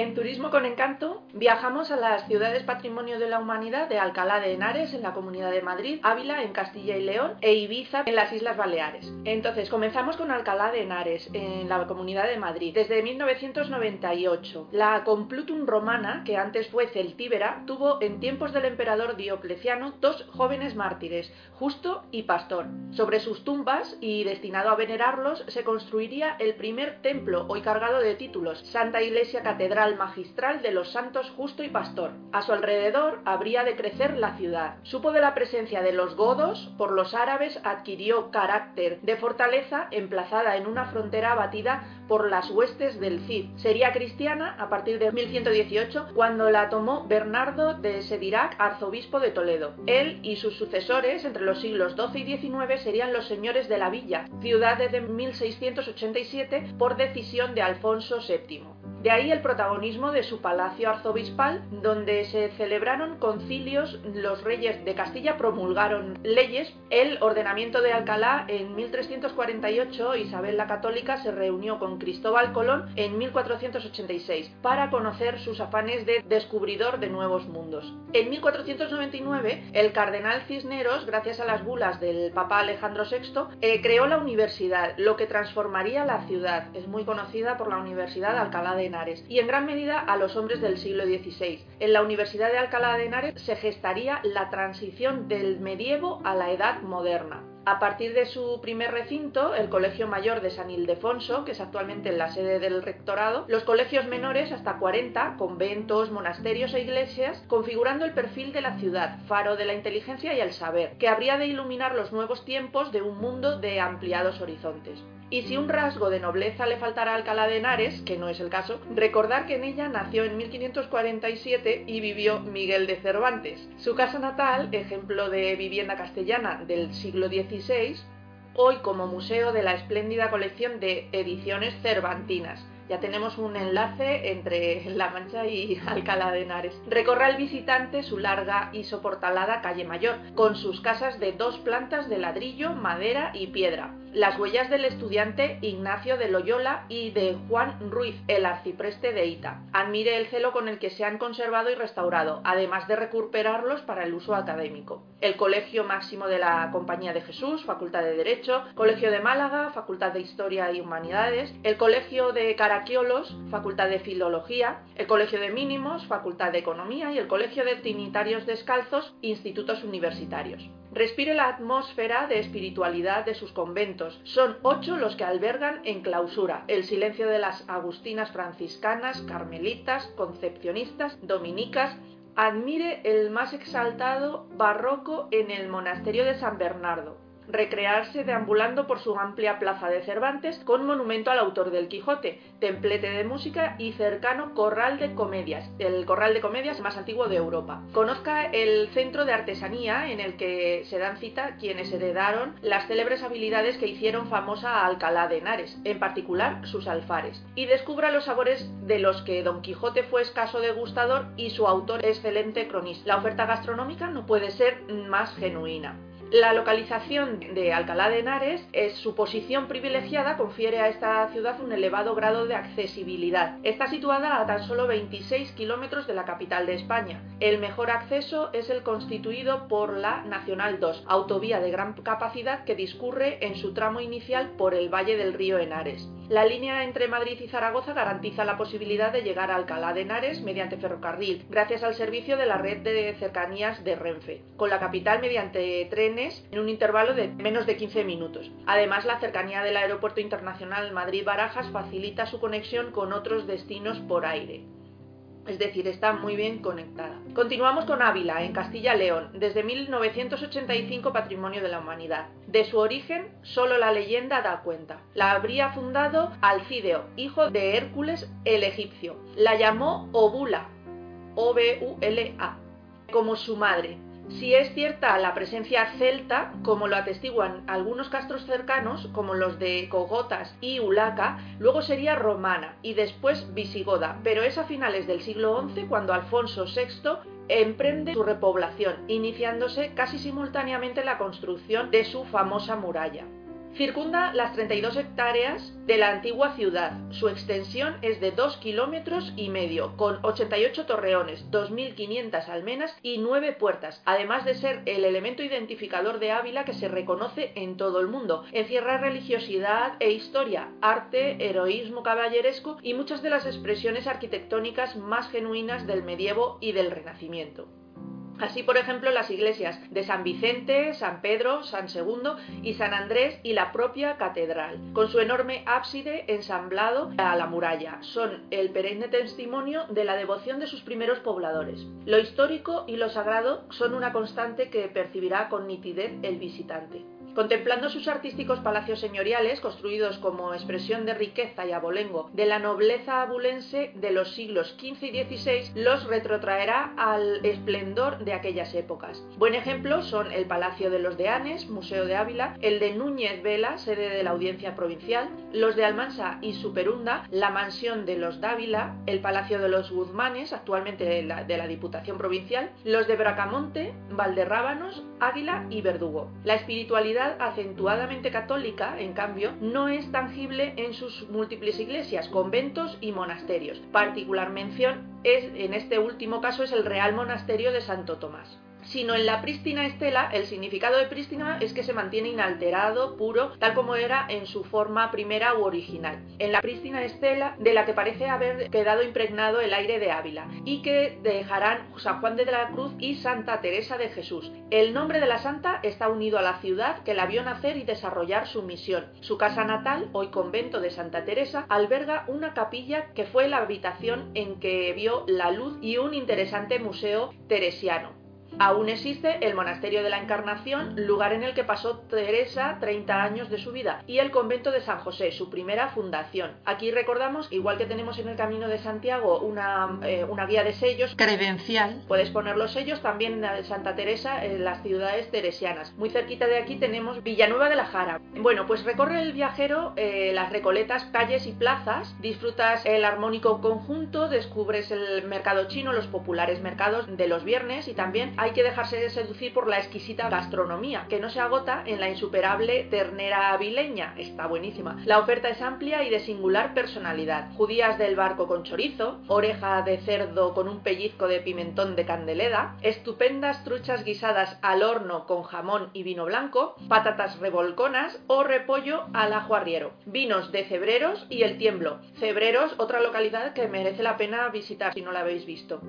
En Turismo con Encanto viajamos a las ciudades patrimonio de la humanidad de Alcalá de Henares en la Comunidad de Madrid, Ávila en Castilla y León e Ibiza en las Islas Baleares. Entonces comenzamos con Alcalá de Henares en la Comunidad de Madrid. Desde 1998, la Complutum romana, que antes fue celtíbera, tuvo en tiempos del emperador Diocleciano dos jóvenes mártires, Justo y Pastor. Sobre sus tumbas y destinado a venerarlos se construiría el primer templo hoy cargado de títulos, Santa Iglesia Catedral magistral de los santos Justo y Pastor. A su alrededor habría de crecer la ciudad. Supo de la presencia de los godos, por los árabes adquirió carácter de fortaleza emplazada en una frontera abatida por las huestes del Cid. Sería cristiana a partir de 1118 cuando la tomó Bernardo de Sedirac, arzobispo de Toledo. Él y sus sucesores entre los siglos XII y XIX serían los señores de la villa, ciudad desde 1687 por decisión de Alfonso VII. De ahí el protagonismo de su palacio arzobispal, donde se celebraron concilios, los reyes de Castilla promulgaron leyes, el ordenamiento de Alcalá en 1348, Isabel la Católica se reunió con Cristóbal Colón en 1486 para conocer sus afanes de descubridor de nuevos mundos. En 1499, el cardenal Cisneros, gracias a las bulas del Papa Alejandro VI, eh, creó la universidad, lo que transformaría la ciudad. Es muy conocida por la Universidad de Alcalá de Y en gran medida a los hombres del siglo XVI. En la Universidad de Alcalá de Henares se gestaría la transición del medievo a la edad moderna. A partir de su primer recinto, el Colegio Mayor de San Ildefonso, que es actualmente la sede del rectorado, los colegios menores hasta 40, conventos, monasterios e iglesias, configurando el perfil de la ciudad, faro de la inteligencia y el saber, que habría de iluminar los nuevos tiempos de un mundo de ampliados horizontes. Y si un rasgo de nobleza le faltara a Alcalá de Henares, que no es el caso, recordar que en ella nació en 1547 y vivió Miguel de Cervantes. Su casa natal, ejemplo de vivienda castellana del siglo XVI, hoy como museo de la espléndida colección de ediciones cervantinas, ya tenemos un enlace entre La Mancha y Alcalá de Henares. Recorre al visitante su larga y soportalada calle mayor, con sus casas de dos plantas de ladrillo, madera y piedra. Las huellas del estudiante Ignacio de Loyola y de Juan Ruiz, el arcipreste de Ita. Admire el celo con el que se han conservado y restaurado, además de recuperarlos para el uso académico. El Colegio Máximo de la Compañía de Jesús, Facultad de Derecho, Colegio de Málaga, Facultad de Historia y Humanidades, el Colegio de Caraquiolos, Facultad de Filología, el Colegio de Mínimos, Facultad de Economía y el Colegio de Trinitarios Descalzos, Institutos Universitarios. Respire la atmósfera de espiritualidad de sus conventos. Son ocho los que albergan en clausura el silencio de las agustinas franciscanas, carmelitas, concepcionistas, dominicas. Admire el más exaltado barroco en el monasterio de San Bernardo, recrearse deambulando por su amplia plaza de Cervantes con monumento al autor del Quijote, templete de música y cercano corral de comedias, el corral de comedias más antiguo de Europa. Conozca el centro de artesanía en el que se dan cita quienes heredaron las célebres habilidades que hicieron famosa a Alcalá de Henares, en particular sus alfares, y descubra los sabores de los que Don Quijote fue escaso degustador y su autor excelente cronista. La oferta gastronómica no puede ser más genuina. La localización de Alcalá de Henares es su posición privilegiada confiere a esta ciudad un elevado grado de accesibilidad. Está situada a tan solo 26 kilómetros de la capital de España. El mejor acceso es el constituido por la Nacional 2, autovía de gran capacidad que discurre en su tramo inicial por el valle del río Henares. La línea entre Madrid y Zaragoza garantiza la posibilidad de llegar a Alcalá de Henares mediante ferrocarril, gracias al servicio de la red de cercanías de Renfe, con la capital mediante trenes en un intervalo de menos de 15 minutos. Además, la cercanía del Aeropuerto Internacional Madrid-Barajas facilita su conexión con otros destinos por aire es decir, está muy bien conectada. Continuamos con Ávila, en Castilla-León, desde 1985 Patrimonio de la Humanidad. De su origen, solo la leyenda da cuenta. La habría fundado Alcideo, hijo de Hércules el egipcio. La llamó Obula, O-B-U-L-A, como su madre, si es cierta la presencia celta, como lo atestiguan algunos castros cercanos, como los de Cogotas y Ulaca, luego sería romana y después visigoda, pero es a finales del siglo XI cuando Alfonso VI emprende su repoblación, iniciándose casi simultáneamente la construcción de su famosa muralla. Circunda las 32 hectáreas de la antigua ciudad. Su extensión es de 2 kilómetros y medio, con 88 torreones, 2.500 almenas y 9 puertas, además de ser el elemento identificador de Ávila que se reconoce en todo el mundo. Encierra religiosidad e historia, arte, heroísmo caballeresco y muchas de las expresiones arquitectónicas más genuinas del medievo y del renacimiento. Así, por ejemplo, las iglesias de San Vicente, San Pedro, San Segundo y San Andrés y la propia catedral, con su enorme ábside ensamblado a la muralla, son el perenne testimonio de la devoción de sus primeros pobladores. Lo histórico y lo sagrado son una constante que percibirá con nitidez el visitante. Contemplando sus artísticos palacios señoriales, construidos como expresión de riqueza y abolengo de la nobleza abulense de los siglos XV y XVI, los retrotraerá al esplendor de aquellas épocas. Buen ejemplo son el Palacio de los Deanes, Museo de Ávila, el de Núñez Vela, sede de la Audiencia Provincial, los de Almansa y Superunda, la Mansión de los Dávila, el Palacio de los Guzmanes, actualmente de la, de la Diputación Provincial, los de Bracamonte, Valderrábanos, Águila y Verdugo. La espiritualidad acentuadamente católica, en cambio, no es tangible en sus múltiples iglesias, conventos y monasterios. Particular mención es, en este último caso, es el Real Monasterio de Santo Tomás sino en la prístina estela, el significado de prístina es que se mantiene inalterado, puro, tal como era en su forma primera u original. En la prístina estela, de la que parece haber quedado impregnado el aire de Ávila, y que dejarán San Juan de la Cruz y Santa Teresa de Jesús. El nombre de la santa está unido a la ciudad que la vio nacer y desarrollar su misión. Su casa natal, hoy convento de Santa Teresa, alberga una capilla que fue la habitación en que vio la luz y un interesante museo teresiano. Aún existe el Monasterio de la Encarnación, lugar en el que pasó Teresa 30 años de su vida, y el convento de San José, su primera fundación. Aquí recordamos, igual que tenemos en el Camino de Santiago una, eh, una guía de sellos credencial, puedes poner los sellos también de Santa Teresa en las ciudades teresianas. Muy cerquita de aquí tenemos Villanueva de la Jara. Bueno, pues recorre el viajero eh, las recoletas calles y plazas, disfrutas el armónico conjunto, descubres el mercado chino, los populares mercados de los viernes y también hay que dejarse de seducir por la exquisita gastronomía, que no se agota en la insuperable ternera avileña. Está buenísima. La oferta es amplia y de singular personalidad. Judías del barco con chorizo, oreja de cerdo con un pellizco de pimentón de candeleda, estupendas truchas guisadas al horno con jamón y vino blanco, patatas revolconas o repollo al ajo arriero, vinos de Cebreros y El Tiemblo. Cebreros, otra localidad que merece la pena visitar si no la habéis visto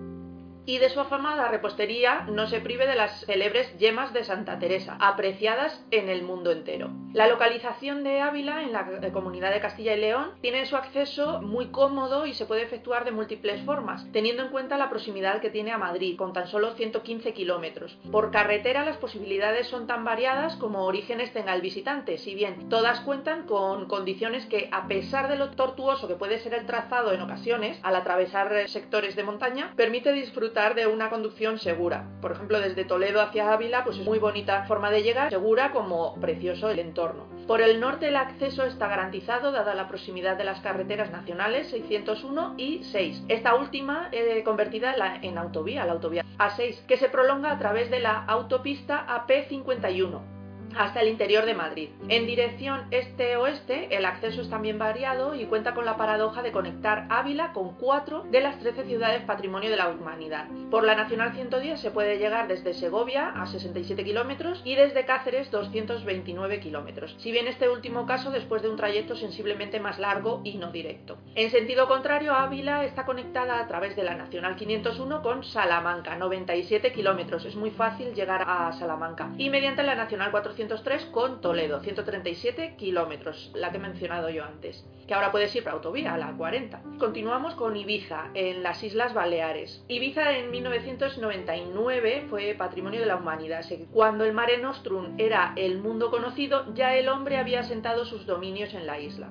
y de su afamada repostería no se prive de las célebres yemas de Santa Teresa, apreciadas en el mundo entero. La localización de Ávila en la comunidad de Castilla y León tiene su acceso muy cómodo y se puede efectuar de múltiples formas, teniendo en cuenta la proximidad que tiene a Madrid, con tan solo 115 kilómetros. Por carretera las posibilidades son tan variadas como orígenes tenga el visitante, si bien todas cuentan con condiciones que, a pesar de lo tortuoso que puede ser el trazado en ocasiones, al atravesar sectores de montaña, permite disfrutar de una conducción segura. Por ejemplo, desde Toledo hacia Ávila, pues es muy bonita forma de llegar, segura como precioso el entorno. Por el norte el acceso está garantizado dada la proximidad de las carreteras nacionales 601 y 6. Esta última eh, convertida en autovía, la autovía A6, que se prolonga a través de la autopista AP51 hasta el interior de Madrid. En dirección este-oeste, el acceso es también variado y cuenta con la paradoja de conectar Ávila con cuatro de las 13 ciudades patrimonio de la humanidad. Por la Nacional 110 se puede llegar desde Segovia a 67 kilómetros y desde Cáceres 229 kilómetros, si bien este último caso después de un trayecto sensiblemente más largo y no directo. En sentido contrario, Ávila está conectada a través de la Nacional 501 con Salamanca, 97 kilómetros, es muy fácil llegar a Salamanca, y mediante la Nacional 403 con Toledo, 137 kilómetros, la que he mencionado yo antes, que ahora puedes ir por autovía, la 40. Continuamos con Ibiza, en las Islas Baleares. Ibiza en 1999 fue patrimonio de la humanidad. Cuando el Mare Nostrum era el mundo conocido, ya el hombre había asentado sus dominios en la isla.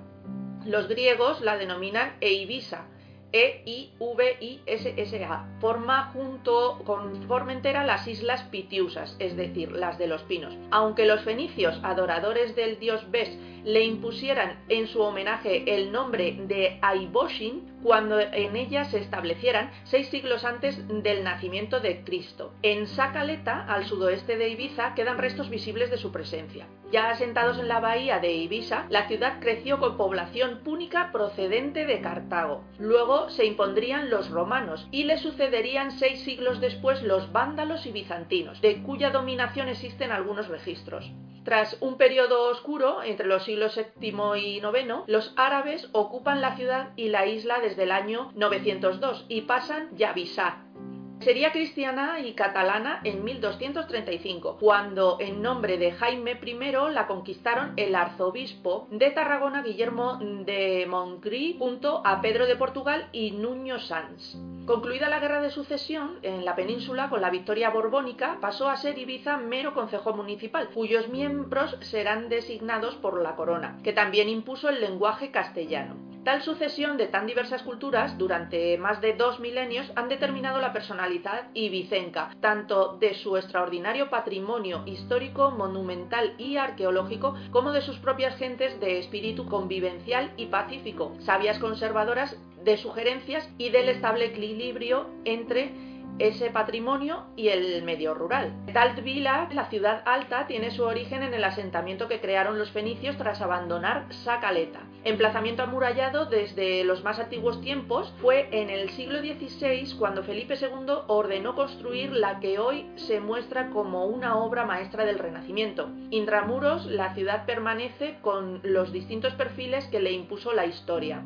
Los griegos la denominan Eivisa, e-I-V-I-S-S-A. Forma junto con Formentera las islas Pitiusas, es decir, las de los pinos. Aunque los fenicios, adoradores del dios Bes, le impusieran en su homenaje el nombre de Aiboshin cuando en ella se establecieran seis siglos antes del nacimiento de Cristo. En Sacaleta, al sudoeste de Ibiza, quedan restos visibles de su presencia. Ya asentados en la bahía de Ibiza, la ciudad creció con población púnica procedente de Cartago. Luego se impondrían los romanos y le sucederían seis siglos después los vándalos y bizantinos, de cuya dominación existen algunos registros. Tras un periodo oscuro entre los siglos VII y IX, los árabes ocupan la ciudad y la isla desde el año 902 y pasan Yavisá. Sería cristiana y catalana en 1235, cuando en nombre de Jaime I la conquistaron el arzobispo de Tarragona Guillermo de Montgrí junto a Pedro de Portugal y Nuño Sanz. Concluida la guerra de sucesión, en la península, con la victoria borbónica, pasó a ser Ibiza mero concejo municipal, cuyos miembros serán designados por la corona, que también impuso el lenguaje castellano. Tal sucesión de tan diversas culturas durante más de dos milenios han determinado la personalidad ibicenca, tanto de su extraordinario patrimonio histórico, monumental y arqueológico, como de sus propias gentes de espíritu convivencial y pacífico, sabias conservadoras de sugerencias y del estable equilibrio entre ese patrimonio y el medio rural. Vila, la ciudad alta, tiene su origen en el asentamiento que crearon los fenicios tras abandonar Sacaleta. Emplazamiento amurallado desde los más antiguos tiempos, fue en el siglo XVI cuando Felipe II ordenó construir la que hoy se muestra como una obra maestra del Renacimiento. Intramuros, la ciudad permanece con los distintos perfiles que le impuso la historia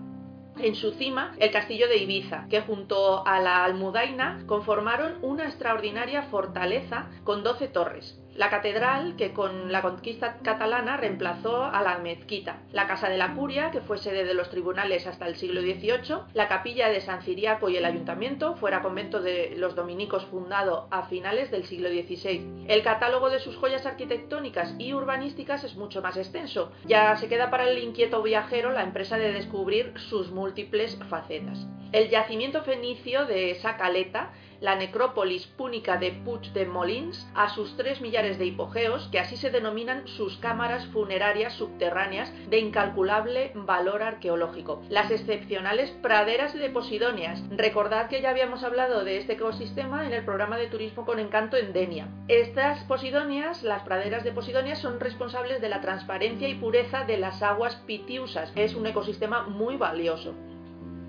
en su cima el castillo de Ibiza, que junto a la Almudaina conformaron una extraordinaria fortaleza con doce torres. La catedral, que con la conquista catalana reemplazó a la mezquita, la Casa de la Curia, que fue sede de los tribunales hasta el siglo XVIII, la capilla de San Ciriaco y el ayuntamiento, fuera convento de los dominicos fundado a finales del siglo XVI. El catálogo de sus joyas arquitectónicas y urbanísticas es mucho más extenso, ya se queda para el inquieto viajero la empresa de descubrir sus múltiples facetas. El yacimiento fenicio de Sacaleta la necrópolis púnica de Puig de Molins a sus tres de hipogeos, que así se denominan sus cámaras funerarias subterráneas de incalculable valor arqueológico. Las excepcionales praderas de Posidonias. Recordad que ya habíamos hablado de este ecosistema en el programa de turismo con encanto en Denia. Estas Posidonias, las praderas de Posidonias, son responsables de la transparencia y pureza de las aguas pitiusas. Es un ecosistema muy valioso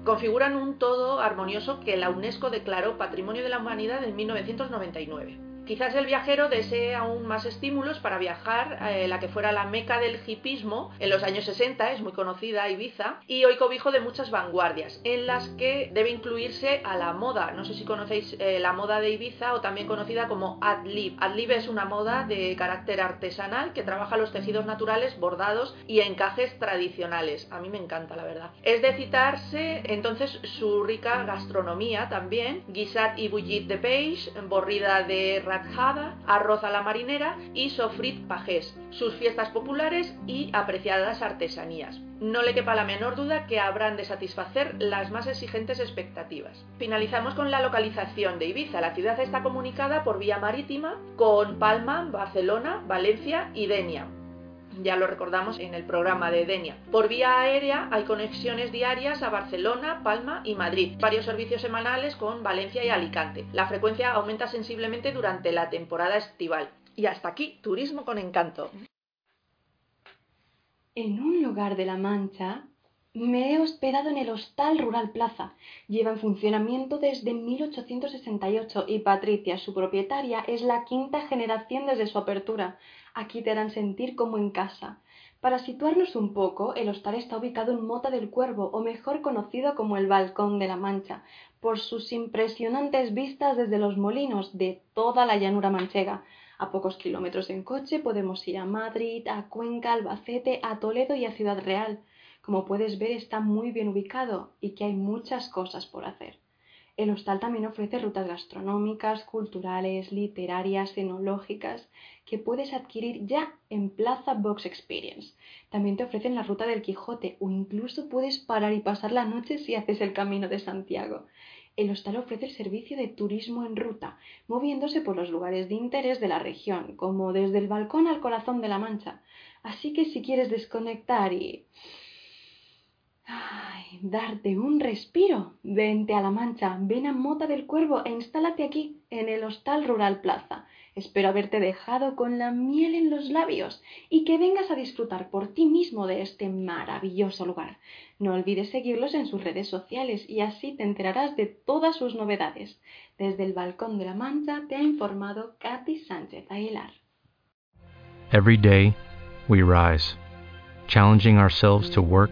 configuran un todo armonioso que la UNESCO declaró Patrimonio de la Humanidad en 1999. Quizás el viajero desee aún más estímulos para viajar, eh, la que fuera la meca del hipismo en los años 60, es muy conocida Ibiza, y hoy cobijo de muchas vanguardias, en las que debe incluirse a la moda. No sé si conocéis eh, la moda de Ibiza o también conocida como Adlib. Adlib es una moda de carácter artesanal que trabaja los tejidos naturales, bordados y encajes tradicionales. A mí me encanta, la verdad. Es de citarse entonces su rica gastronomía también, guisat y bouillit de peix, borrida de arroz a la marinera y sofrit pajés, sus fiestas populares y apreciadas artesanías. No le quepa la menor duda que habrán de satisfacer las más exigentes expectativas. Finalizamos con la localización de Ibiza. La ciudad está comunicada por vía marítima con Palma, Barcelona, Valencia y Denia ya lo recordamos en el programa de Denia. Por vía aérea hay conexiones diarias a Barcelona, Palma y Madrid, varios servicios semanales con Valencia y Alicante. La frecuencia aumenta sensiblemente durante la temporada estival. Y hasta aquí, turismo con encanto. En un lugar de la Mancha me he hospedado en el Hostal Rural Plaza. Lleva en funcionamiento desde 1868 y Patricia, su propietaria, es la quinta generación desde su apertura. Aquí te harán sentir como en casa. Para situarnos un poco, el hostal está ubicado en Mota del Cuervo, o mejor conocido como el Balcón de la Mancha, por sus impresionantes vistas desde los molinos de toda la llanura manchega. A pocos kilómetros en coche podemos ir a Madrid, a Cuenca, Albacete, a Toledo y a Ciudad Real. Como puedes ver, está muy bien ubicado y que hay muchas cosas por hacer. El hostal también ofrece rutas gastronómicas, culturales, literarias, enológicas, que puedes adquirir ya en Plaza Box Experience. También te ofrecen la ruta del Quijote o incluso puedes parar y pasar la noche si haces el camino de Santiago. El hostal ofrece el servicio de turismo en ruta, moviéndose por los lugares de interés de la región, como desde el balcón al corazón de la Mancha. Así que si quieres desconectar y Ay, darte un respiro. Vente a La Mancha, ven a Mota del Cuervo e instálate aquí, en el Hostal Rural Plaza. Espero haberte dejado con la miel en los labios y que vengas a disfrutar por ti mismo de este maravilloso lugar. No olvides seguirlos en sus redes sociales y así te enterarás de todas sus novedades. Desde el Balcón de la Mancha te ha informado Katy Sánchez Aguilar. Every day, we rise, challenging ourselves to work